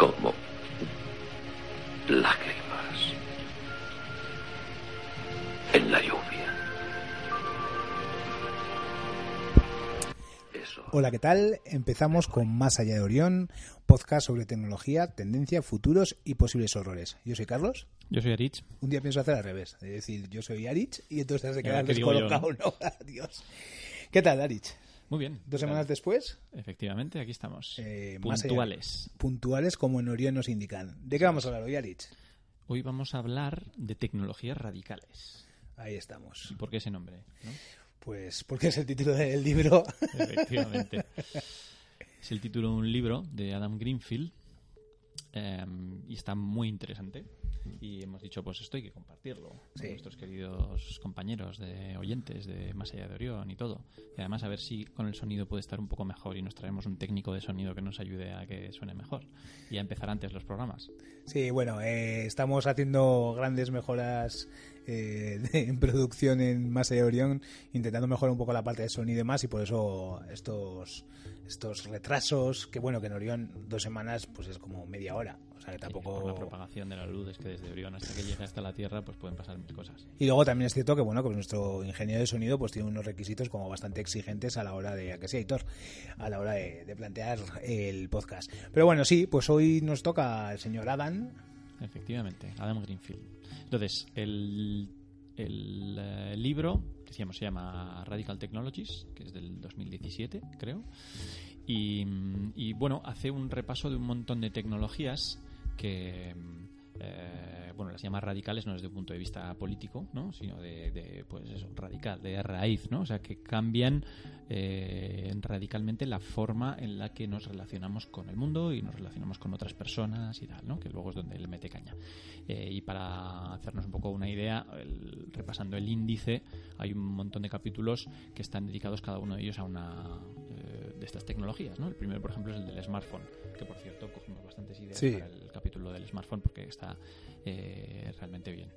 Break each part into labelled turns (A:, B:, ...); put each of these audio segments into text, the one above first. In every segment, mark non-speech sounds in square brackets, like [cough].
A: Como lágrimas en la lluvia. Eso.
B: Hola, ¿qué tal? Empezamos con Más allá de Orión, podcast sobre tecnología, tendencia, futuros y posibles horrores. Yo soy Carlos.
C: Yo soy Arich.
B: Un día pienso hacer al revés, es decir, yo soy Arich y entonces has de
C: ¿Y ahora
B: quedar descolocado, ¿no? [laughs] Adiós. ¿Qué tal, Arich?
C: Muy bien.
B: Dos semanas después,
C: Efectivamente, aquí estamos.
B: eh, allá-
C: Puntuales.
B: puntuales como en Orión nos indican. ¿De qué vamos a hablar hoy, Arich?
C: Hoy vamos a hablar de tecnologías radicales.
B: Ahí estamos.
C: ¿Y por qué ese nombre? no?
B: Pues porque es el título del libro.
C: Efectivamente. [laughs] es el título de un libro de Adam Greenfield eh, y está muy interesante. Y hemos dicho, pues esto hay que compartirlo
B: Sí.
C: con nuestros queridos compañeros de oyentes de Más allá de Orión y todo. Y además a ver si con el sonido puede estar un poco mejor y nos traemos un técnico de sonido que nos ayude a que suene mejor y a empezar antes los programas.
B: Sí, bueno, eh, estamos haciendo grandes mejoras eh, [laughs] de- en producción en Más allá de Orión, intentando mejorar un poco la parte de sonido y demás, y por eso estos estos retrasos, que bueno, que en Orión dos semanas pues es como media hora, o sea que
C: Sí,
B: tampoco...
C: por la propagación de la luz es que desde Orión hasta que llegue hasta la Tierra pues pueden pasar mil cosas.
B: Y luego también es cierto que bueno, que nuestro ingeniero de sonido pues tiene unos requisitos como bastante exigentes a la hora de, a que sí, Aitor, a la hora de, de plantear el podcast. Pero bueno, sí, pues hoy nos toca el señor Adam,
C: Efectivamente, Adam Greenfield. Entonces, el, el eh, libro, decíamos, se llama Radical Technologies, que es del 2017, creo. Y, y, bueno, hace un repaso de un montón de tecnologías que, eh, bueno, las llama radicales no desde un punto de vista político, ¿no? sino de, pues eso, radical, de raíz, ¿no? O sea, que cambian eh, radicalmente la forma en la que nos relacionamos con el mundo y nos relacionamos con otras personas y tal, ¿no? Que luego es donde él mete caña. Eh, y para hacernos un poco una idea, repasando el índice, hay un montón de capítulos que están dedicados cada uno de ellos a una de estas tecnologías, ¿no? El primero, por ejemplo, es el del smartphone, que por cierto cogimos bastantes ideas
B: Sí.
C: para el capítulo del smartphone porque está eh, realmente bien.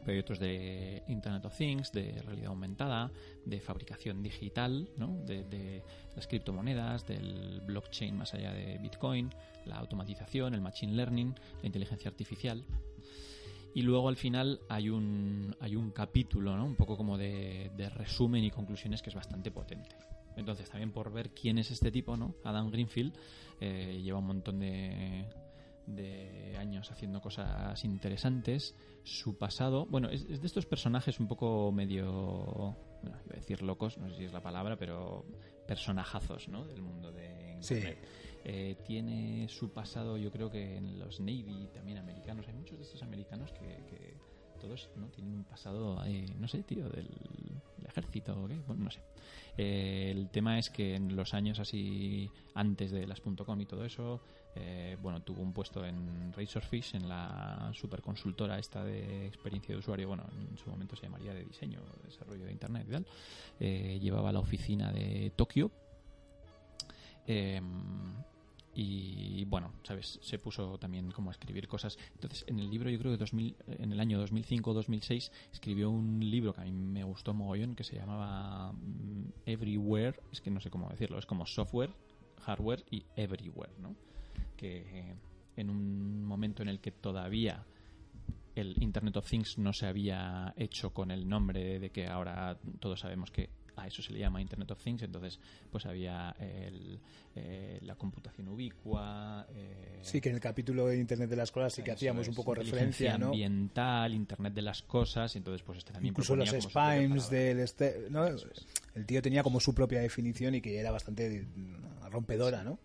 C: Pero hay otros de Internet of Things, de realidad aumentada, de fabricación digital, ¿no? de, de las criptomonedas, del blockchain más allá de Bitcoin, la automatización, el machine learning, la inteligencia artificial. Y luego al final hay un, hay un capítulo, ¿no? un poco como de, de resumen y conclusiones que es bastante potente. Entonces, también por ver quién es este tipo, ¿no? Adam Greenfield eh, lleva un montón de, de años haciendo cosas interesantes. Su pasado, bueno, es, es de estos personajes un poco medio, bueno, iba a decir locos, no sé si es la palabra, pero personajazos, ¿no? Del mundo de
B: Sí.
C: Internet. Eh, tiene su pasado, yo creo que en los Navy también americanos. Hay muchos de estos americanos que, que todos no tienen un pasado, eh, no sé, tío, del ejército o qué, bueno, no sé. Eh, el tema es que en los años así antes de las .com y todo eso, eh, bueno, tuvo un puesto en Razorfish, en la superconsultora esta de experiencia de usuario, bueno, en su momento se llamaría de diseño, desarrollo de internet y tal. Eh, llevaba la oficina de Tokio. Eh, y bueno, sabes, se puso también como a escribir cosas. Entonces, en el libro, yo creo que 2000, en el año 2005-2006 escribió un libro que a mí me gustó mogollón que se llamaba mm, Everywhere, es que no sé cómo decirlo, es como software, hardware y everywhere, ¿no? Que, en un momento en el que todavía el Internet of Things no se había hecho con el nombre de que ahora todos sabemos que a eso se le llama Internet of Things, entonces pues había el, eh, la computación ubicua. Eh,
B: sí, que en el capítulo de Internet de las cosas sí que hacíamos un poco referencia, ¿no?
C: ambiental, Internet de las cosas, entonces pues este también
B: Incluso los spams del... Este, ¿no? El tío tenía como su propia definición y que era bastante rompedora, ¿no?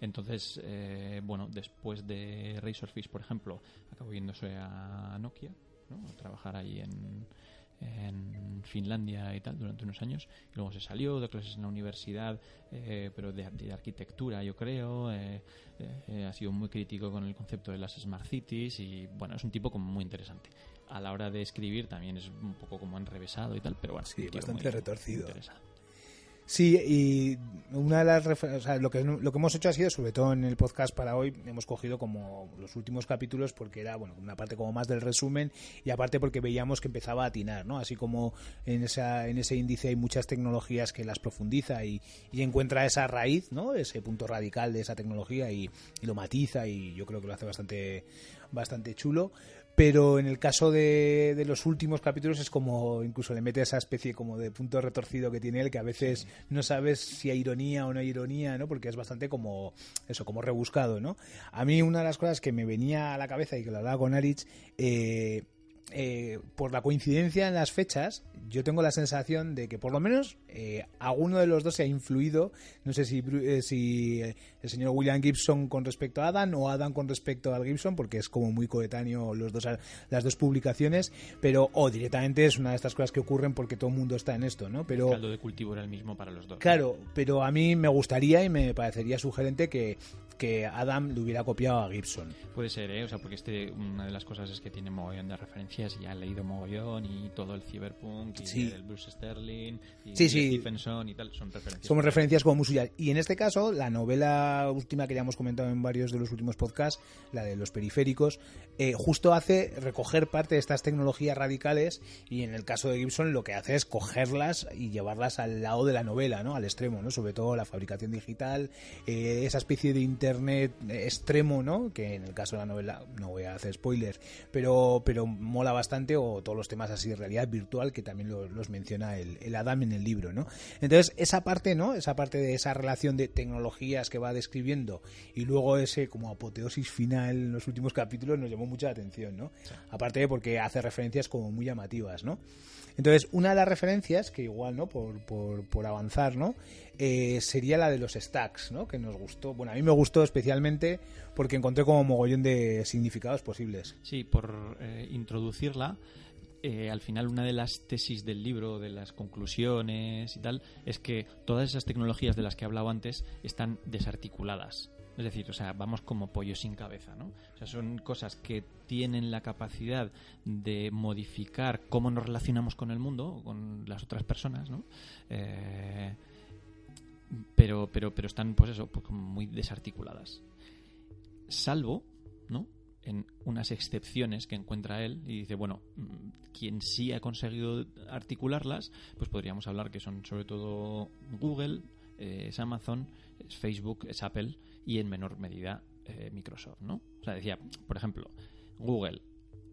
C: Entonces, eh, bueno, después de Razorfish, por ejemplo, acabó yéndose a Nokia, ¿no? a trabajar ahí en, en Finlandia y tal durante unos años. Y luego se salió de clases en la universidad, eh, pero de, arquitectura, yo creo. Eh, ha sido muy crítico con el concepto de las Smart Cities y, bueno, es un tipo como muy interesante. A la hora de escribir también es un poco como enrevesado y tal, pero bueno.
B: Sí, bastante retorcido. Sí, y una de las o lo que lo que hemos hecho ha sido sobre todo en el podcast para hoy hemos cogido como los últimos capítulos porque era bueno una parte como más del resumen y aparte porque veíamos que empezaba a atinar, ¿no? Así como en esa en ese índice hay muchas tecnologías que las profundiza y, y encuentra esa raíz, ¿no? Ese punto radical de esa tecnología y, y lo matiza y yo creo que lo hace bastante bastante chulo pero en el caso de, de, los últimos capítulos es como incluso le mete esa especie como de punto retorcido que tiene él que a veces no sabes si hay ironía o no hay ironía no porque es bastante como eso como rebuscado no a mí una de las cosas que me venía a la cabeza y que lo hablaba con Aritz eh, eh, por la coincidencia en las fechas, yo tengo la sensación de que por lo menos eh, alguno de los dos se ha influido. No sé si, eh, si el señor William Gibson con respecto a Adam o Adam con respecto al Gibson, porque es como muy coetáneo los dos, las dos publicaciones, pero o directamente es una de estas cosas que ocurren porque todo el mundo está en esto, ¿no? Pero,
C: el caldo de cultivo era el mismo para los dos.
B: Claro, pero a mí me gustaría y me parecería sugerente que que Adam le hubiera copiado a Gibson.
C: Puede ser, ¿eh? O sea, porque este, una de las cosas es que tiene mogollón de referencias y ha leído mogollón y todo el cyberpunk y el Bruce Sterling y Stephenson y tal, son referencias.
B: Son referencias como muy suyas. Y en este caso, la novela última que ya hemos comentado en varios de los últimos podcasts, la de los periféricos, eh, justo hace recoger parte de estas tecnologías radicales y en el caso de Gibson lo que hace es cogerlas y llevarlas al lado de la novela, ¿no? Al extremo, ¿no? Sobre todo la fabricación digital, eh, esa especie de internet extremo, ¿no? Que en el caso de la novela, no voy a hacer spoilers, pero, pero mola bastante, o todos los temas así de realidad virtual que también los, menciona el, el, Adam en el libro, ¿no? Entonces, esa parte, ¿no? Esa parte de esa relación de tecnologías que va describiendo y luego ese como apoteosis final en los últimos capítulos nos llamó mucha atención, ¿no? Aparte de porque hace referencias como muy llamativas, ¿no? Entonces, una de las referencias, que igual, ¿no? Por, por, avanzar, ¿no? Eh, sería la de los stacks, ¿no? Que nos gustó. Bueno, a mí me gustó especialmente porque encontré como mogollón de significados posibles.
C: Sí, por eh, introducirla, eh, al final una de las tesis del libro, de las conclusiones y tal, es que todas esas tecnologías de las que he hablado antes están desarticuladas. Es decir, o sea, vamos como pollo sin cabeza, ¿no? O sea, son cosas que tienen la capacidad de modificar cómo nos relacionamos con el mundo, con las otras personas, ¿no? Eh, pero, pero, pero están, pues eso, pues muy desarticuladas. Salvo, ¿no? en unas excepciones que encuentra él y dice, bueno, mm, quien sí ha conseguido articularlas, pues podríamos hablar que son sobre todo Google, eh, es Amazon, es Facebook, es Apple y en menor medida eh, Microsoft, ¿no? O sea, decía, por ejemplo, Google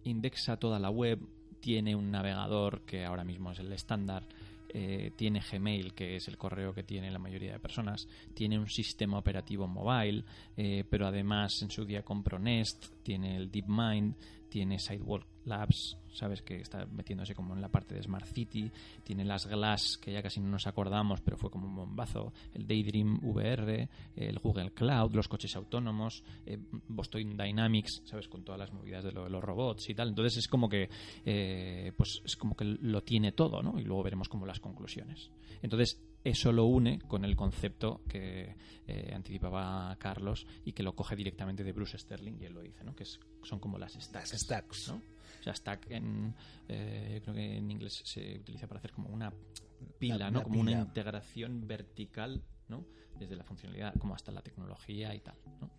C: indexa toda la web, tiene un navegador que ahora mismo es el estándar, eh, tiene Gmail, que es el correo que tiene la mayoría de personas, tiene un sistema operativo mobile, eh, pero además en su día compró Nest, tiene el DeepMind, tiene Sidewalk Labs, sabes que está metiéndose como en la parte de Smart City, tiene las Glass, que ya casi no nos acordamos, pero fue como un bombazo, el Daydream VR, el Google Cloud, los coches autónomos, eh, Boston Dynamics, sabes, con todas las movidas de, los robots y tal. Entonces es como que, eh, pues es como que lo tiene todo, ¿no? Y luego veremos como las conclusiones. Entonces eso lo une con el concepto que eh, anticipaba Carlos y que lo coge directamente de Bruce Sterling y él lo dice, ¿no? Que son como las stacks,
B: stacks.
C: ¿no? O sea, stack en, eh, creo que en inglés se utiliza para hacer como una pila, ¿no? como una integración vertical, ¿no? Desde la funcionalidad como hasta la tecnología y tal, ¿no?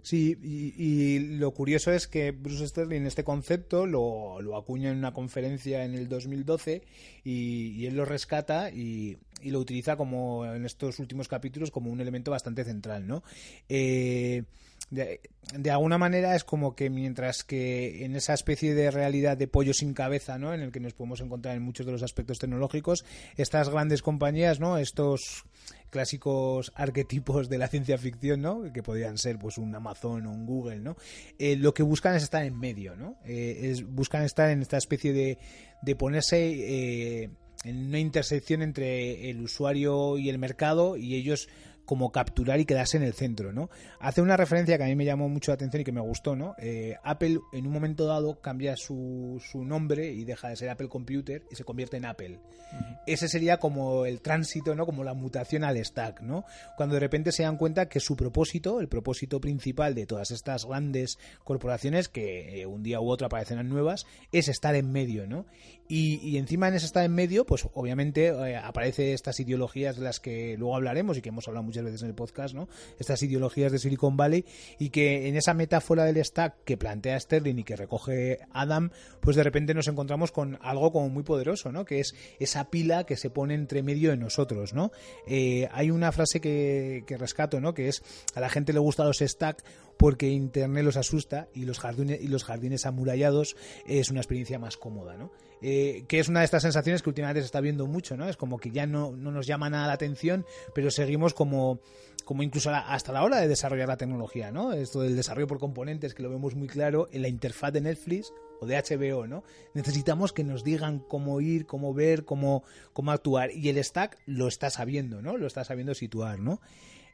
B: Sí, y, lo curioso es que Bruce Sterling este concepto lo, lo acuña en una conferencia en el 2012 y, él lo rescata y, y, lo utiliza como en estos últimos capítulos como un elemento bastante central, ¿no? Eh, de, alguna manera es como que mientras que en esa especie de realidad de pollo sin cabeza, ¿no? En el que nos podemos encontrar en muchos de los aspectos tecnológicos, estas grandes compañías, ¿no? Estos clásicos arquetipos de la ciencia ficción, ¿no? Que podrían ser pues un Amazon o un Google, ¿no? Eh, lo que buscan es estar en medio, ¿no? Eh, es, buscan estar en esta especie de, de ponerse eh, en una intersección entre el usuario y el mercado y ellos como capturar y quedarse en el centro, ¿no? Hace una referencia que a mí me llamó mucho la atención y que me gustó, ¿no? Eh, Apple en un momento dado cambia su, su, nombre y deja de ser Apple Computer y se convierte en Apple. Uh -huh. Ese sería como el tránsito, ¿no? Como la mutación al stack, ¿no? Cuando de repente se dan cuenta que su propósito, el propósito principal de todas estas grandes corporaciones que eh, un día u otro aparecerán nuevas, es estar en medio, ¿no? Y, y encima en ese estar en medio, pues obviamente eh, aparece estas ideologías de las que luego hablaremos y que hemos hablado muchas veces en el podcast, ¿no? Estas ideologías de Silicon Valley y que en esa metáfora del stack que plantea Sterling y que recoge Adam, pues de repente nos encontramos con algo como muy poderoso, ¿no? Que es esa pila que se pone entre medio de nosotros, ¿no? Eh, hay una frase que, que rescato, ¿no? Que es a la gente le gustan los stack porque Internet los asusta y los jardines, y los jardines amurallados es una experiencia más cómoda, ¿no? Eh, que es una de estas sensaciones que últimamente se está viendo mucho, ¿no? Es como que ya no, no nos llama nada la atención, pero seguimos como, como incluso hasta la hora de desarrollar la tecnología, ¿no? Esto del desarrollo por componentes, que lo vemos muy claro en la interfaz de Netflix o de HBO, ¿no? Necesitamos que nos digan cómo ir, cómo ver, cómo, cómo actuar. Y el stack lo está sabiendo, ¿no? Lo está sabiendo situar, ¿no?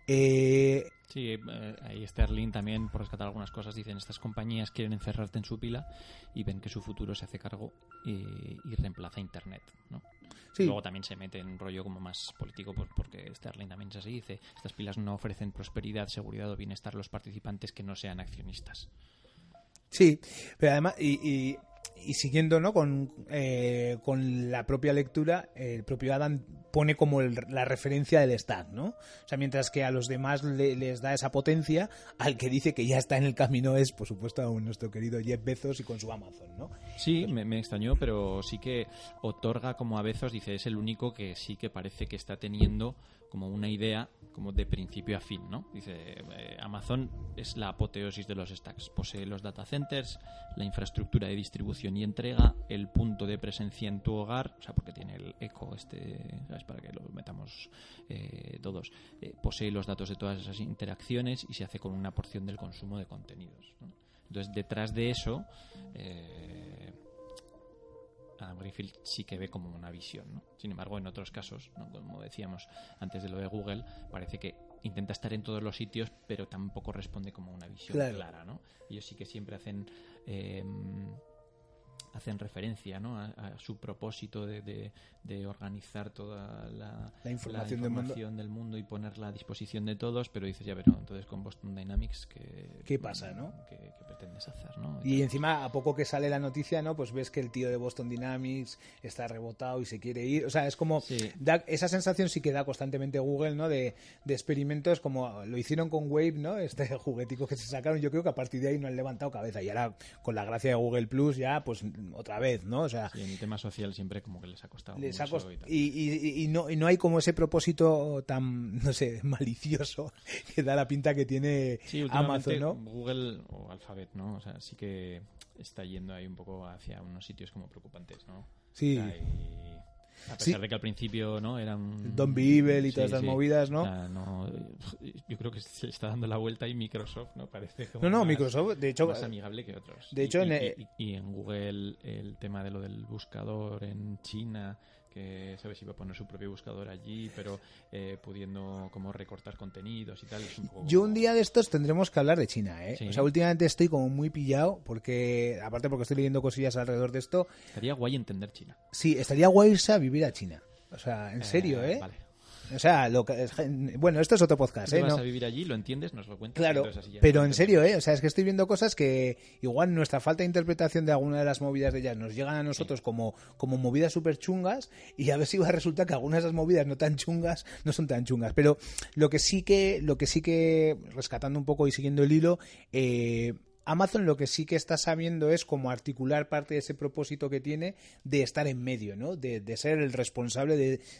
B: Eh,
C: Sí, eh, ahí Sterling también, por rescatar algunas cosas, dicen estas compañías quieren encerrarte en su pila y ven que su futuro se hace cargo y, y reemplaza Internet, ¿no? Sí. Luego también se mete en un rollo como más político porque Sterling también se dice, estas pilas no ofrecen prosperidad, seguridad o bienestar a los participantes que no sean accionistas.
B: Sí, pero además, y, y, y siguiendo ¿no? con, eh, con la propia lectura, el propio Adam pone como el, la referencia del stack, ¿no? O sea, mientras que a los demás le, les da esa potencia, al que dice que ya está en el camino es, por supuesto, a nuestro querido Jeff Bezos y con su Amazon, ¿no?
C: Sí, me, me, extrañó, pero sí que otorga como a Bezos, dice, es el único que sí que parece que está teniendo como una idea como de principio a fin, ¿no? Dice, eh, Amazon es la apoteosis de los stacks, posee los data centers, la infraestructura de distribución y entrega, el punto de presencia en tu hogar, o sea, porque tiene el eco este, ¿sabes? Para que lo metamos eh, todos, eh, posee los datos de todas esas interacciones y se hace con una porción del consumo de contenidos. Entonces, detrás de eso, Adam Greenfield sí que ve como una visión. ¿no? Sin embargo, en otros casos, ¿no? como decíamos antes de lo de Google, parece que intenta estar en todos los sitios, pero tampoco responde como una visión claro. clara. ¿no? Ellos sí que siempre hacen. Eh, hacen referencia ¿no? a, a, su propósito de, de, de organizar toda la,
B: la información,
C: la información del, mundo. del, mundo. y ponerla a disposición de todos, pero dices, ya, pero entonces con Boston Dynamics, ¿qué,
B: ¿Qué pasa, no?
C: ¿qué, ¿qué, pretendes hacer, no?
B: Y, y encima, a poco que sale la noticia, ¿no? Pues ves que el tío de Boston Dynamics está rebotado y se quiere ir. O sea, es como... Sí. Da, esa sensación sí que da constantemente Google, ¿no? De, de experimentos como lo hicieron con Wave, ¿no? Este [laughs] juguetico que se sacaron. Yo creo que a partir de ahí no han levantado cabeza. Y ahora, con la gracia de Google Plus, ya, pues otra vez, ¿no? O sea,
C: sí, en el tema social siempre como que les ha costado.
B: Les ha cost... y, y, y, no, y no hay como ese propósito tan, no sé, [laughs] malicioso que da la pinta que tiene
C: sí,
B: Amazon, ¿no?
C: Google o Alphabet, ¿no? O sea, sí que está yendo ahí un poco hacia unos sitios como preocupantes, ¿no?
B: Sí.
C: O sea, y a pesar sí. de que al principio no eran
B: Don Evil y todas esas sí. movidas no?
C: O sea, no yo creo que se está dando la vuelta y Microsoft no parece como
B: no no
C: más,
B: Microsoft de hecho
C: más amigable que otros
B: de hecho
C: y,
B: en
C: y,
B: el...
C: y, y, en Google el tema de lo del buscador en China que sabes iba a poner su propio buscador allí pero eh, pudiendo como recortar contenidos y tal es un poco
B: yo un día de estos tendremos que hablar de China ¿eh? o sea últimamente estoy como muy pillado porque aparte porque estoy leyendo cosillas alrededor de esto
C: estaría guay entender China
B: sí estaría guay irse a vivir a China o sea en serio eh,
C: eh? Vale.
B: O sea, lo que, bueno, esto es otro podcast,
C: ¿Tú
B: ¿eh?
C: vas
B: ¿no?
C: a vivir allí, lo entiendes, nos lo cuentas.
B: Claro, pero en serio, ¿eh? O sea, es que estoy viendo cosas que igual nuestra falta de interpretación de alguna de las movidas de ellas nos llegan a nosotros sí. como, como movidas súper chungas y a ver si va a resultar que algunas de esas movidas no tan chungas no son tan chungas. Pero lo que sí que, lo que sí que, rescatando un poco y siguiendo el hilo, eh, Amazon lo que sí que está sabiendo es cómo articular parte de ese propósito que tiene de estar en medio, ¿no? De, ser el responsable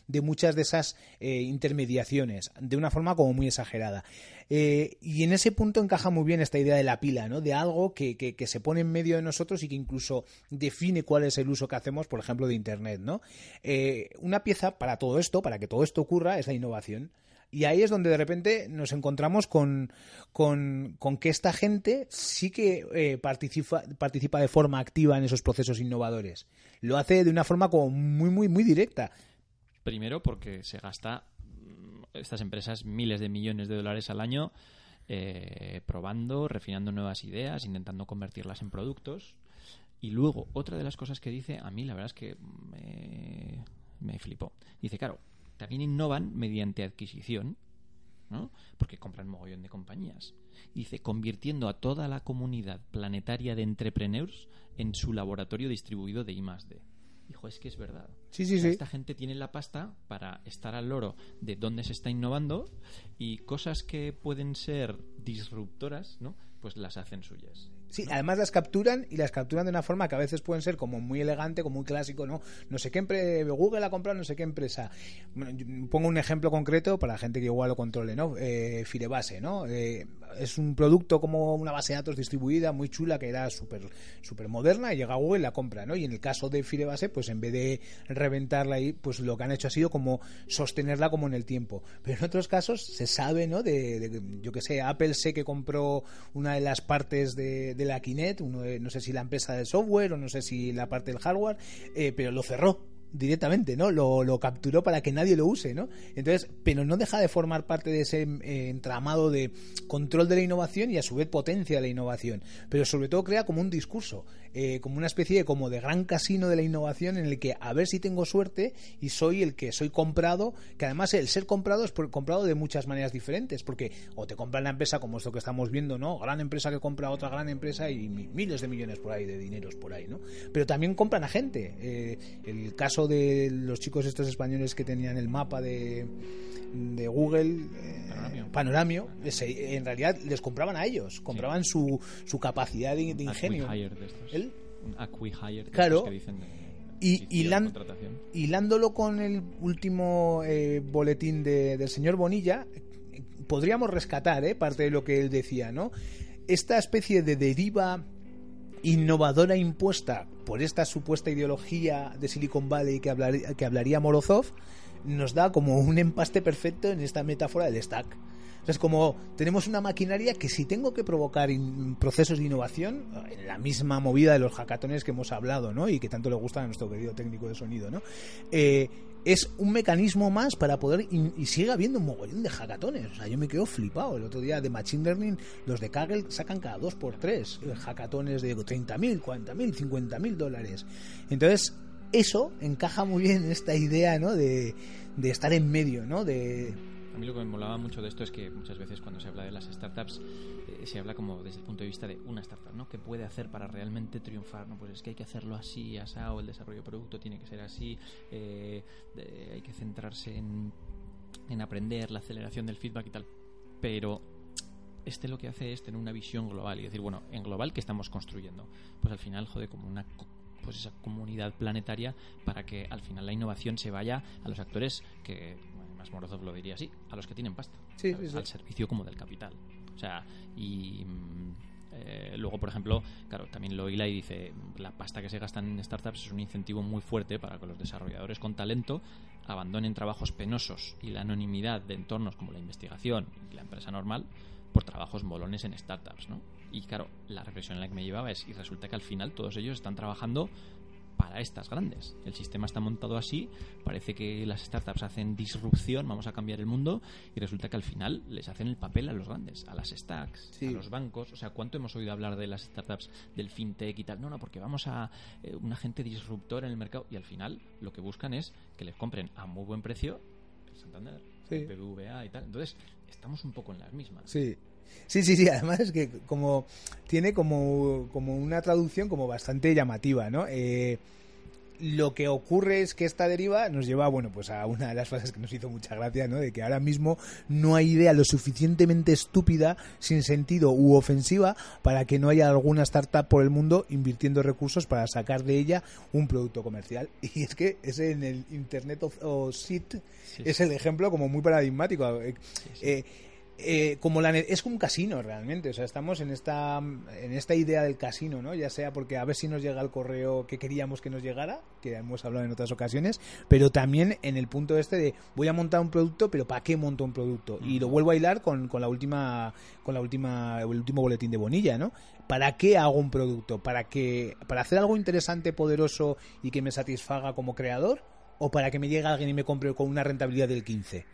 B: de, muchas de esas eh, intermediaciones, de una forma como muy exagerada. Eh, y en ese punto encaja muy bien esta idea de la pila, ¿no? De algo que, que, se pone en medio de nosotros y que incluso define cuál es el uso que hacemos, por ejemplo, de Internet, ¿no? Eh, una pieza para todo esto, para que todo esto ocurra, es la innovación. Y ahí es donde de repente nos encontramos con, con, que esta gente sí que eh, participa, participa de forma activa en esos procesos innovadores. Lo hace de una forma como muy, muy, muy directa.
C: Primero porque se gasta mm, estas empresas miles de millones de dólares al año eh, probando, refinando nuevas ideas, intentando convertirlas en productos. Y luego, otra de las cosas que dice, a mí la verdad es que me, me flipó. Dice, claro, también innovan mediante adquisición, ¿no? porque compran mogollón de compañías. Dice, convirtiendo a toda la comunidad planetaria de entrepreneurs en su laboratorio distribuido de I+D. Dijo, es que es verdad.
B: Sí, sí, sí.
C: Esta gente tiene la pasta para estar al loro de dónde se está innovando y cosas que pueden ser disruptoras, ¿no? Pues las hacen suyas.
B: Sí, además las capturan y las capturan de una forma que a veces pueden ser como muy elegante, como muy clásico, ¿no? No sé qué empresa, Google ha comprado no sé qué empresa. pongo un ejemplo concreto para la gente que igual lo controle, ¿no? Eh, Firebase, ¿no? Eh, es un producto como una base de datos distribuida muy chula que era súper super moderna y llega a Google y la compra, ¿no? Y en el caso de Firebase, pues en vez de reventarla ahí, pues lo que han hecho ha sido como sostenerla como en el tiempo. Pero en otros casos se sabe, ¿no? De, yo que sé, Apple sé que compró una de las partes de la Kinect, no sé si la empresa de software o no sé si la parte del hardware, eh, pero lo cerró directamente, ¿no? Lo, lo, capturó para que nadie lo use, ¿no? Entonces, pero no deja de formar parte de ese eh, entramado de control de la innovación y a su vez potencia la innovación, pero sobre todo crea como un discurso, eh, como una especie de como de gran casino de la innovación en el que a ver si tengo suerte y soy el que soy comprado, que además el ser comprado es comprado de muchas maneras diferentes, porque o te compra la empresa como esto que estamos viendo, ¿no? Gran empresa que compra a otra gran empresa y miles de millones por ahí de dineros por ahí, ¿no? Pero también compran a gente. Eh, el caso de los chicos estos españoles que tenían el mapa de, de Google, eh, Panoramio, en realidad les compraban a ellos, compraban su, su capacidad de, ingenio.
C: ¿El? Un
B: claro. y hilándolo con el último eh, boletín de, del señor Bonilla, podríamos rescatar eh, parte de lo que él decía, ¿no? Esta especie de deriva innovadora impuesta por esta supuesta ideología de Silicon Valley que, que hablaría Morozov, nos da como un empaste perfecto en esta metáfora del stack. es como tenemos una maquinaria que si tengo que provocar procesos de innovación, en la misma movida de los hackatones que hemos hablado, ¿no? Y que tanto le gusta a nuestro querido técnico de sonido, ¿no? Eh, es un mecanismo más para poder y sigue habiendo un mogollón de hackatones. O sea, yo me quedo flipado. El otro día de Machine Learning, los de Kaggle sacan cada dos por tres eh, hackatones de 30.000, 40.000, 50.000 dólares. Entonces, eso encaja muy bien en esta idea, ¿no? De, de estar en medio, ¿no? De,
C: a mí lo que me molaba mucho de esto es que muchas veces cuando se habla de las startups eh, se habla como desde el punto de vista de una startup, ¿no? ¿Qué puede hacer para realmente triunfar? ¿no? Pues es que hay que hacerlo así, asado, el desarrollo de producto tiene que ser así, eh, hay que centrarse en, en aprender, la aceleración del feedback y tal. Pero este lo que hace es tener una visión global y decir, bueno, en global, ¿qué estamos construyendo? Pues al final, jode, como una pues esa comunidad planetaria para que al final la innovación se vaya a los actores que Morozov lo diría así, a los que tienen pasta, al servicio como del capital. O sea, y mm, eh, luego, por ejemplo, claro, también lo hila y dice, la pasta que se gasta en startups es un incentivo muy fuerte para que los desarrolladores con talento abandonen trabajos penosos y la anonimidad de entornos como la investigación y la empresa normal por trabajos molones en startups, ¿no? Y claro, la reflexión en la que me llevaba es, y resulta que al final todos ellos están trabajando para estas grandes. El sistema está montado así, parece que las startups hacen disrupción, vamos a cambiar el mundo, y resulta que al final les hacen el papel a los grandes, a las stacks, a los bancos. O sea, ¿cuánto hemos oído hablar de las startups, del fintech y tal? No, no, porque vamos a eh, un agente disruptor en el mercado, y al final lo que buscan es que les compren a muy buen precio el Santander, el BBVA y tal. Entonces, estamos un poco en las mismas.
B: Sí. Sí, sí, sí, además es que como tiene como, como una traducción como bastante llamativa, ¿no? Eh, lo que ocurre es que esta deriva nos lleva, bueno, pues a una de las frases que nos hizo mucha gracia, ¿no? De que ahora mismo no hay idea lo suficientemente estúpida, sin sentido u ofensiva para que no haya alguna startup por el mundo invirtiendo recursos para sacar de ella un producto comercial. [laughs] Y es que ese en el Internet of, of Shit es el ejemplo como muy paradigmático. Eh, eh, eh, como la es como un casino realmente o sea estamos en esta en esta idea del casino no ya sea porque a ver si nos llega el correo que queríamos que nos llegara que hemos hablado en otras ocasiones pero también en el punto este de voy a montar un producto pero para qué monto un producto y lo vuelvo a hilar con, con la última con la última el último boletín de Bonilla no para qué hago un producto para que para hacer algo interesante poderoso y que me satisfaga como creador o para que me llegue alguien y me compre con una rentabilidad del 15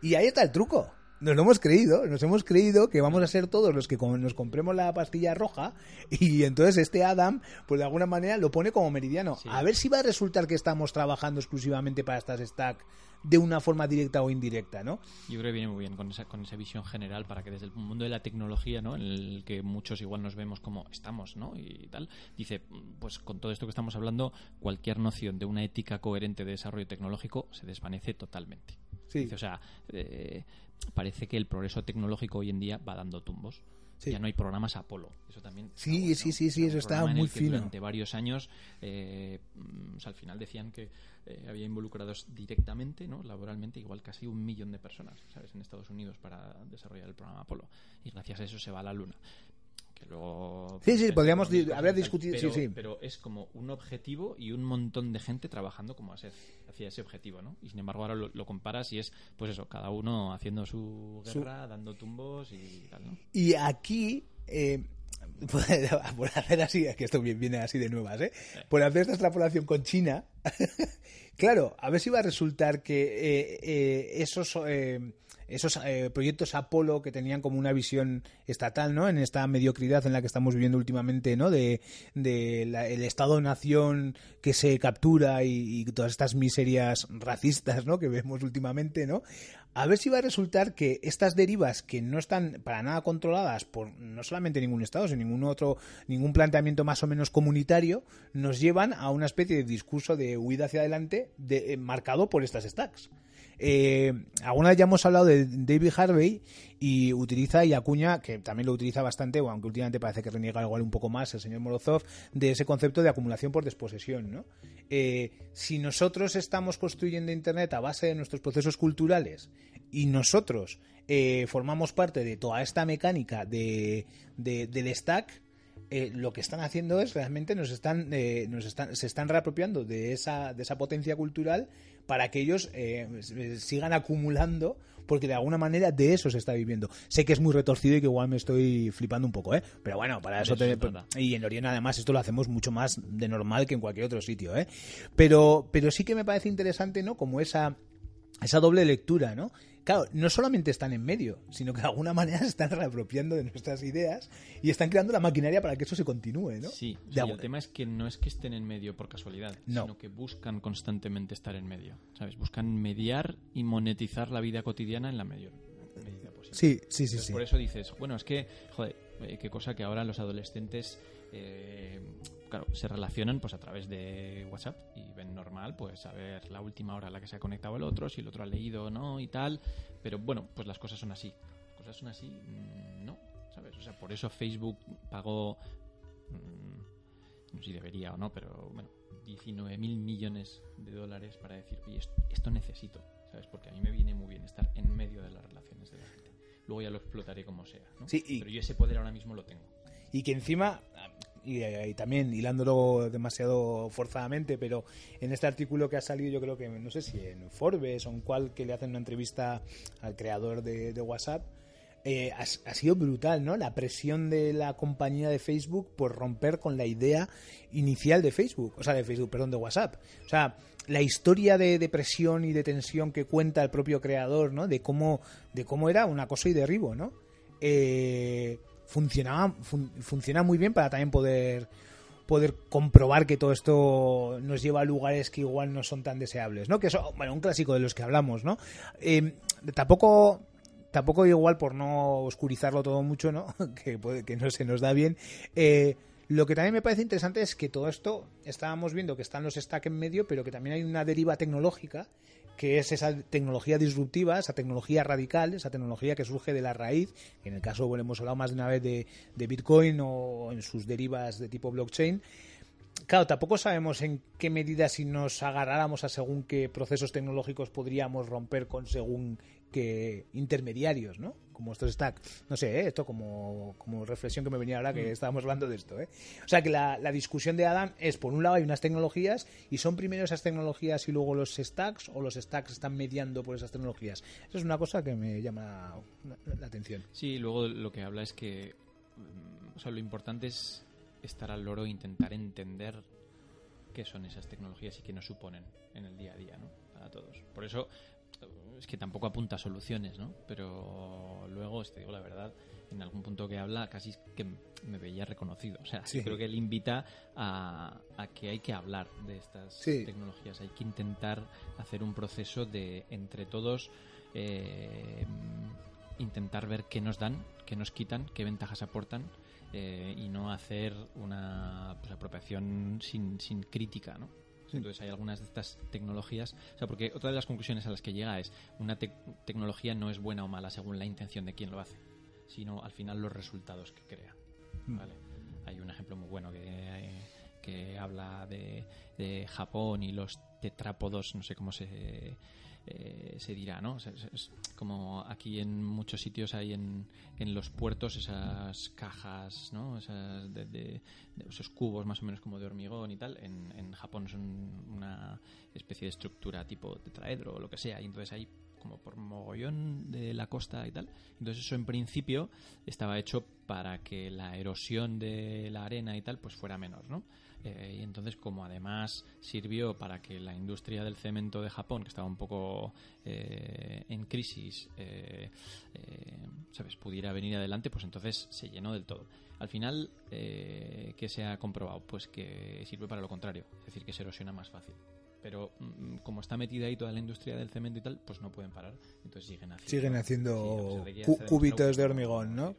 B: y ahí está el truco nos lo hemos creído, nos hemos creído que vamos a ser todos los que nos compremos la pastilla roja y entonces este Adam, pues de alguna manera lo pone como meridiano. A ver si va a resultar que estamos trabajando exclusivamente para estas stack de una forma directa o indirecta, ¿no?
C: Yo creo que viene muy bien con esa, con esa visión general para que desde el mundo de la tecnología, ¿no? En el que muchos igual nos vemos como estamos, ¿no? Y tal, dice, pues con todo esto que estamos hablando, cualquier noción de una ética coherente de desarrollo tecnológico se desvanece totalmente. Sí. Dice, o sea, eh, parece que el progreso tecnológico hoy en día va dando tumbos. Ya no hay programas Apolo. Eso también.
B: Sí, sí, sí, sí, eso está muy fino.
C: Durante varios años, eh, mm, al final decían que eh, había involucrados directamente, ¿no? laboralmente, igual casi un millón de personas, ¿sabes? En Estados Unidos para desarrollar el programa Apolo. Y gracias a eso se va a la Luna luego
B: sí sí podríamos haber discutido
C: pero,
B: sí. sí
C: pero es como un objetivo y un montón de gente trabajando como hacia ese objetivo no y sin embargo ahora lo, comparas y es pues eso cada uno haciendo su guerra dando tumbos y tal no
B: y aquí eh, [laughs] por hacer así, que esto viene así de nuevas, ¿eh? Por hacer esta extrapolación con China, [laughs] claro, a ver si va a resultar que eh, eh, esos esos eh, proyectos Apolo que tenían como una visión estatal, ¿no? En esta mediocridad en la que estamos viviendo últimamente, ¿no? De, el Estado-nación que se captura y, todas estas miserias racistas, ¿no? Que vemos últimamente, ¿no? A ver si va a resultar que estas derivas que no están para nada controladas por no solamente ningún Estado, sino ningún otro, ningún planteamiento más o menos comunitario, nos llevan a una especie de discurso de huida hacia adelante de, eh, marcado por estas stacks. Eh, alguna vez ya hemos hablado de David Harvey y utiliza y acuña, que también lo utiliza bastante, aunque últimamente parece que reniega igual un poco más el señor Morozov, de ese concepto de acumulación por desposesión. ¿no? Eh, si nosotros estamos construyendo Internet a base de nuestros procesos culturales y nosotros eh, formamos parte de toda esta mecánica de, del stack, eh, lo que están haciendo es realmente nos están, eh, nos están se están reapropiando de esa, de esa potencia cultural para que ellos eh, sigan acumulando porque de alguna manera de eso se está viviendo. Sé que es muy retorcido y que igual me estoy flipando un poco, ¿eh? Pero bueno, para eso... Te, y en Orión además esto lo hacemos mucho más de normal que en cualquier otro sitio, ¿eh? Pero, pero sí que me parece interesante, ¿no? Como esa esa doble lectura, ¿no? Claro, no solamente están en medio, sino que de alguna manera se están reapropiando de nuestras ideas y están creando la maquinaria para que eso se continúe, ¿no?
C: Sí, el tema es que no es que estén en medio por casualidad, sino que buscan constantemente estar en medio, ¿sabes? Buscan mediar y monetizar la vida cotidiana en la mayor medida posible.
B: Sí, sí, sí, sí.
C: Por eso dices, bueno, es que, joder, eh, qué cosa que ahora los adolescentes... Eh, claro, se relacionan pues a través de WhatsApp y ven normal pues a ver la última hora a la que se ha conectado el otro, si el otro ha leído o no y tal, pero bueno, pues las cosas son así. Las cosas son así, mm, no, ¿sabes? O sea, por eso Facebook pagó mm, no sé si debería o no, pero bueno, 19 mil millones de dólares para decir, oye, esto, necesito, ¿sabes? Porque a mí me viene muy bien estar en medio de las relaciones de la gente. Luego ya lo explotaré como sea, ¿no?
B: Sí,
C: Pero yo ese poder ahora mismo lo tengo.
B: Y que encima, y, también hilándolo demasiado forzadamente, pero en este artículo que ha salido, yo creo que no sé si en Forbes o en cual que le hacen una entrevista al creador de, WhatsApp, eh, ha, sido brutal, ¿no? La presión de la compañía de Facebook por romper con la idea inicial de Facebook, o sea, de Facebook, perdón, de WhatsApp. O sea, la historia de, de presión y de tensión que cuenta el propio creador, ¿no? De cómo, de cómo era un acoso y derribo, ¿no? Eh, funcionaba, funciona muy bien para también poder poder comprobar que todo esto nos lleva a lugares que igual no son tan deseables, ¿no? Que eso, bueno, un clásico de los que hablamos, ¿no? Eh, tampoco tampoco igual por no oscurizarlo todo mucho, ¿no? [laughs] que, que no se nos da bien. Eh, Lo que también me parece interesante es que todo esto, estábamos viendo que están los stacks en medio, pero que también hay una deriva tecnológica que es esa tecnología disruptiva, esa tecnología radical, esa tecnología que surge de la raíz, en el caso, bueno, hemos hablado más de una vez de, de Bitcoin o en sus derivas de tipo blockchain, Claro, tampoco sabemos en qué medida si nos agarráramos a según qué procesos tecnológicos podríamos romper con según qué intermediarios, ¿no? Como estos stack. No sé, ¿eh? esto como, como reflexión que me venía ahora que mm. estábamos hablando de esto. ¿eh? O sea que la, la, discusión de Adam es, por un lado hay unas tecnologías y son primero esas tecnologías y luego los stacks o los stacks están mediando por esas tecnologías. Eso es una cosa que me llama la, la atención.
C: Sí, luego lo que habla es que mm, o sea, lo importante es estar al loro e intentar entender qué son esas tecnologías y qué nos suponen en el día a día, ¿no? Para todos. Por eso es que tampoco apunta soluciones, ¿no? Pero luego, te digo la verdad, en algún punto que habla casi que me veía reconocido. O sea, creo que él invita a, que hay que hablar de estas tecnologías. Hay que intentar hacer un proceso de, entre todos, eh, intentar ver qué nos dan, qué nos quitan, qué ventajas aportan eh, y no hacer una pues, apropiación sin, sin crítica, ¿no? Entonces hay algunas de estas tecnologías, o sea, porque otra de las conclusiones a las que llega es una tecnología no es buena o mala según la intención de quien lo hace, sino al final los resultados que crea. Mm. ¿vale? Hay un ejemplo muy bueno que, que habla de, de Japón y los tetrápodos, no sé cómo se eh, se dirá, ¿no? Es, como aquí en muchos sitios hay en, en los puertos esas cajas, ¿no? Esas de, esos cubos más o menos como de hormigón y tal. En, en Japón son una especie de estructura tipo tetraedro o lo que sea. Y entonces hay como por mogollón de la costa y tal. Entonces eso en principio estaba hecho para que la erosión de la arena y tal pues fuera menor, ¿no? Eh, y entonces, como además sirvió para que la industria del cemento de Japón, que estaba un poco eh, en crisis, eh, ¿sabes?, pudiera venir adelante, pues entonces se llenó del todo. Al final, ¿qué se ha comprobado? Pues que sirve para lo contrario, es decir, que se erosiona más fácil pero mm, como está metida ahí toda la industria del cemento y tal, pues no pueden parar. Entonces siguen haciendo,
B: siguen haciendo cubitos de hormigón, ¿no?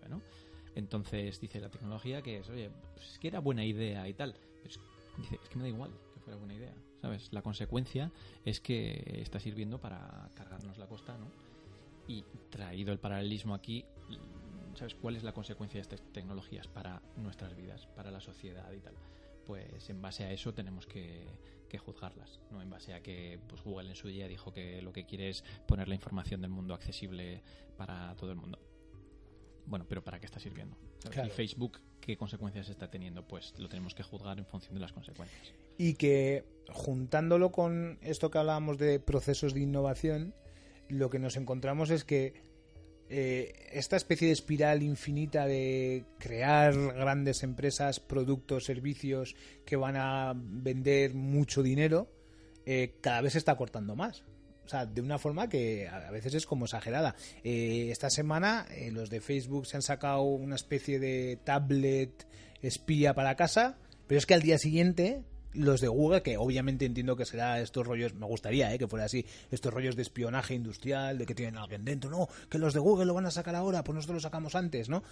C: Entonces dice la tecnología que es, oye, pues es que era buena idea y tal. Pues, dice, es que me da igual que fuera buena idea, ¿sabes? La consecuencia es que está sirviendo para cargarnos la costa, ¿no? Y traído el paralelismo aquí, ¿sabes cuál es la consecuencia de estas tecnologías para nuestras vidas, para la sociedad y tal? Pues en base a eso tenemos que, que juzgarlas, no en base a que pues Google en su día dijo que lo que quiere es poner la información del mundo accesible para todo el mundo. Bueno, pero ¿para qué está sirviendo? ¿Y Facebook qué consecuencias está teniendo? Pues lo tenemos que juzgar en función de las consecuencias.
B: Y que juntándolo con esto que hablábamos de procesos de innovación, lo que nos encontramos es que eh, esta especie de espiral infinita de crear grandes empresas, productos, servicios que van a vender mucho dinero, eh, cada vez se está cortando más. O sea, de una forma que a veces es como exagerada. Eh, esta semana eh, los de Facebook se han sacado una especie de tablet espía para casa, pero es que al día siguiente los de Google, que obviamente entiendo que será estos rollos, me gustaría eh, que fuera así, estos rollos de espionaje industrial, de que tienen alguien dentro, no, que los de Google lo van a sacar ahora, pues nosotros lo sacamos antes, ¿no?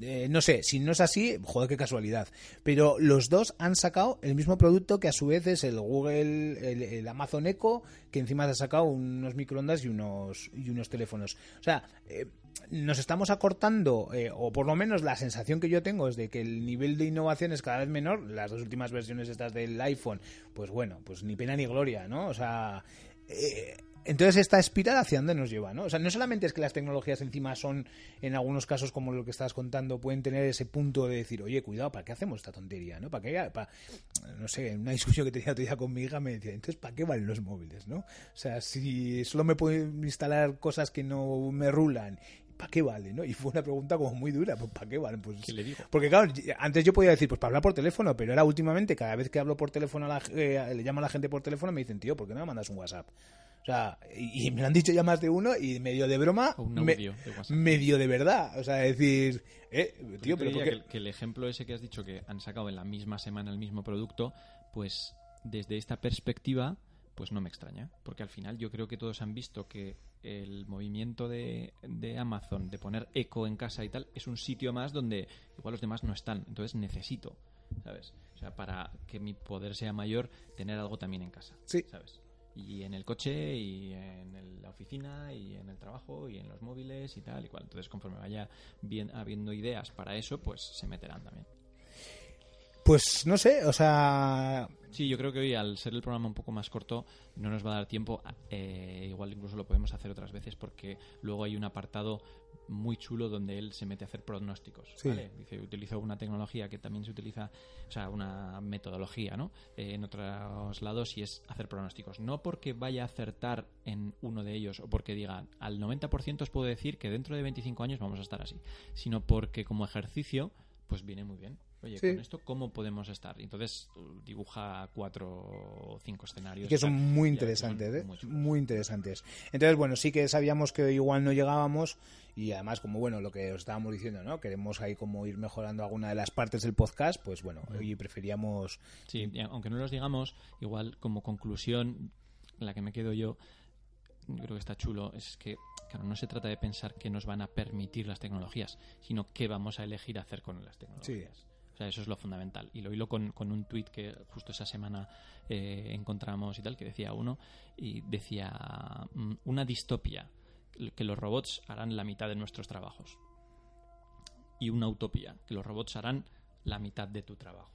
B: Eh, no sé, si no es así, joder, qué casualidad. Pero los dos han sacado el mismo producto que a su vez es el Google, el, Amazon Echo, que encima ha sacado unos microondas y unos, y unos teléfonos. O sea, eh, nos estamos acortando, eh, o por lo menos la sensación que yo tengo es de que el nivel de innovación es cada vez menor. Las dos últimas versiones estas del iPhone, pues bueno, pues ni pena ni gloria, ¿no? O sea, eh, entonces esta espiral hacia dónde nos lleva, ¿no? O sea, no solamente es que las tecnologías encima son, en algunos casos como lo que estás contando, pueden tener ese punto de decir, oye, cuidado, ¿para qué hacemos esta tontería, no? ¿Para qué? Para, no sé, en una discusión que tenía otro día con mi hija me decía, entonces, ¿para qué valen los móviles, no? O sea, si solo me puedo instalar cosas que no me rulan ¿para qué vale? ¿no? Y fue una pregunta como muy dura, pues ¿para qué vale? Pues,
C: ¿Qué le digo?
B: Porque claro, antes yo podía decir, pues para hablar por teléfono, pero ahora últimamente cada vez que hablo por teléfono, a la, eh, le llamo a la gente por teléfono, me dicen, tío, ¿por qué no me mandas un WhatsApp? O sea, y, me lo han dicho ya más de uno y medio de broma, medio de verdad. O sea, decir, eh, tío, pero
C: que, que el ejemplo ese que has dicho que han sacado en la misma semana el mismo producto, pues desde esta perspectiva pues no me extraña, porque al final yo creo que todos han visto que el movimiento de, de, Amazon de poner eco en casa y tal es un sitio más donde igual los demás no están, entonces necesito ¿sabes? O sea, para que mi poder sea mayor, tener algo también en casa,
B: Sí.
C: ¿sabes? Y en el coche, y en el- la oficina, y en el trabajo, y en los móviles, y tal y cual. Entonces, conforme vaya bien habiendo ideas para eso, pues se meterán también.
B: Pues no sé, o sea,
C: Sí, yo creo que hoy, al ser el programa un poco más corto, no nos va a dar tiempo. eh, igual incluso lo podemos hacer otras veces porque luego hay un apartado muy chulo donde él se mete a hacer pronósticos.
B: Sí.
C: ¿vale? Dice, utilizo una tecnología que también se utiliza, o sea, una metodología, ¿no? Eh, en otros lados y es hacer pronósticos. No porque vaya a acertar en uno de ellos o porque diga al 90% os puedo decir que dentro de 25 años vamos a estar así, sino porque como ejercicio, pues viene muy bien. Oye,
B: Sí.
C: con esto, ¿cómo podemos estar? Y Entonces uh, dibuja cuatro o cinco escenarios.
B: que son
C: tal,
B: muy
C: y
B: interesantes,
C: son
B: ¿eh?
C: muy
B: interesantes. Entonces, bueno, sí que sabíamos que igual no llegábamos y además, como bueno, lo que os estábamos diciendo, ¿no? Queremos ahí como ir mejorando alguna de las partes del podcast, pues bueno, hoy preferíamos...
C: Sí, y aunque no los digamos, igual como conclusión, la que me quedo yo, creo que está chulo, es que, claro, no se trata de pensar qué nos van a permitir las tecnologías, sino qué vamos a elegir hacer con las tecnologías. O sea, eso es lo fundamental. Y lo hilo con, con un tuit que justo esa semana eh, encontramos y tal, que decía uno, y decía mm, una distopia, que los robots harán la mitad de nuestros trabajos. Y una utopía, que los robots harán la mitad de tu trabajo.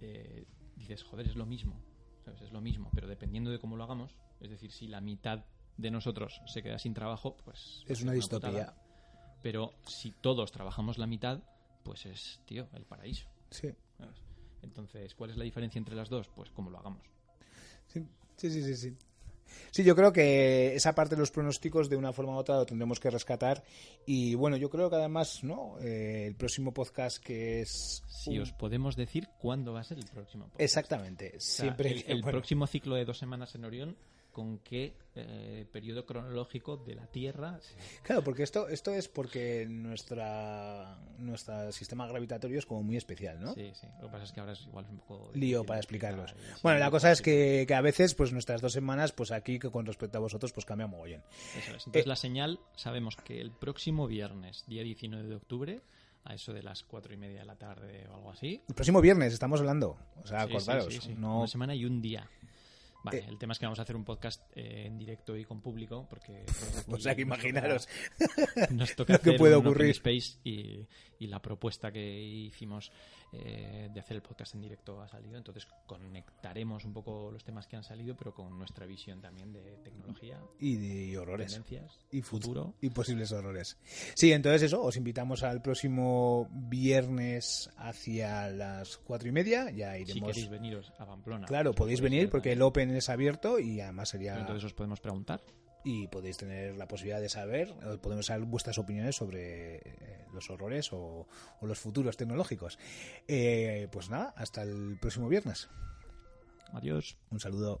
C: Eh, dices, joder, es lo mismo, ¿sabes? Es lo mismo, pero dependiendo de cómo lo hagamos, es decir, si la mitad de nosotros se queda sin trabajo, pues...
B: Es
C: ser
B: una distopía.
C: putada. Pero si todos trabajamos la mitad, pues es, tío, el paraíso.
B: Sí,
C: ¿sabes? Entonces, ¿cuál es la diferencia entre las dos? Pues cómo lo hagamos.
B: sí, sí, sí, sí. sí. Sí, yo creo que esa parte de los pronósticos de una forma u otra lo tendremos que rescatar y bueno, yo creo que además, ¿no? Eh, el próximo podcast que es...
C: Si
B: un-
C: os podemos decir cuándo va a ser el próximo podcast.
B: Exactamente,
C: O sea,
B: siempre...
C: el, el
B: bueno,
C: próximo ciclo de dos semanas en Orión, ¿con qué eh, periodo cronológico de la Tierra?
B: Claro, porque esto, esto es porque nuestra, nuestro sistema gravitatorio es como muy especial, ¿no?
C: Sí, sí. Lo que pasa es que ahora es igual un poco...
B: lío para explicarlos.
C: explicar, sí,
B: Bueno, la cosa es que, que a veces, pues nuestras dos semanas, pues aquí que con respecto a vosotros, pues cambia mogollón.
C: Eso es. Entonces
B: Eh,
C: la señal, sabemos que el próximo viernes, día 19 de octubre, a eso de las cuatro y media de la tarde o algo así.
B: El próximo viernes estamos hablando, o sea,
C: Sí, sí,
B: acordaros,
C: sí, sí.
B: no
C: Una semana y un día. Vale,
B: Eh.
C: el tema es que vamos a hacer un podcast eh, en directo y con público, porque... [laughs]
B: o sea, que
C: nos toca-
B: imaginaros. [laughs] [laughs]
C: Nos toca
B: lo que
C: hacer
B: puede
C: un open
B: ocurrir.
C: space y, y la propuesta que hicimos eh, de hacer el podcast en directo ha salido. Entonces conectaremos un poco los temas que han salido, pero con nuestra visión también de tecnología,
B: Y, de horrores.
C: tendencias,
B: Y fut-
C: futuro.
B: Y posibles horrores. Sí, entonces eso, os invitamos al próximo viernes hacia las cuatro y media. Ya
C: Si
B: iremos.
C: queréis veniros a Pamplona.
B: Claro, podéis venir porque el. Open es abierto y además sería.
C: Entonces os podemos preguntar.
B: Y podéis tener la posibilidad de saber, podemos saber vuestras opiniones sobre eh, los horrores o, o los futuros tecnológicos. Eh, pues nada, hasta el próximo viernes.
C: Adiós.
B: Un saludo.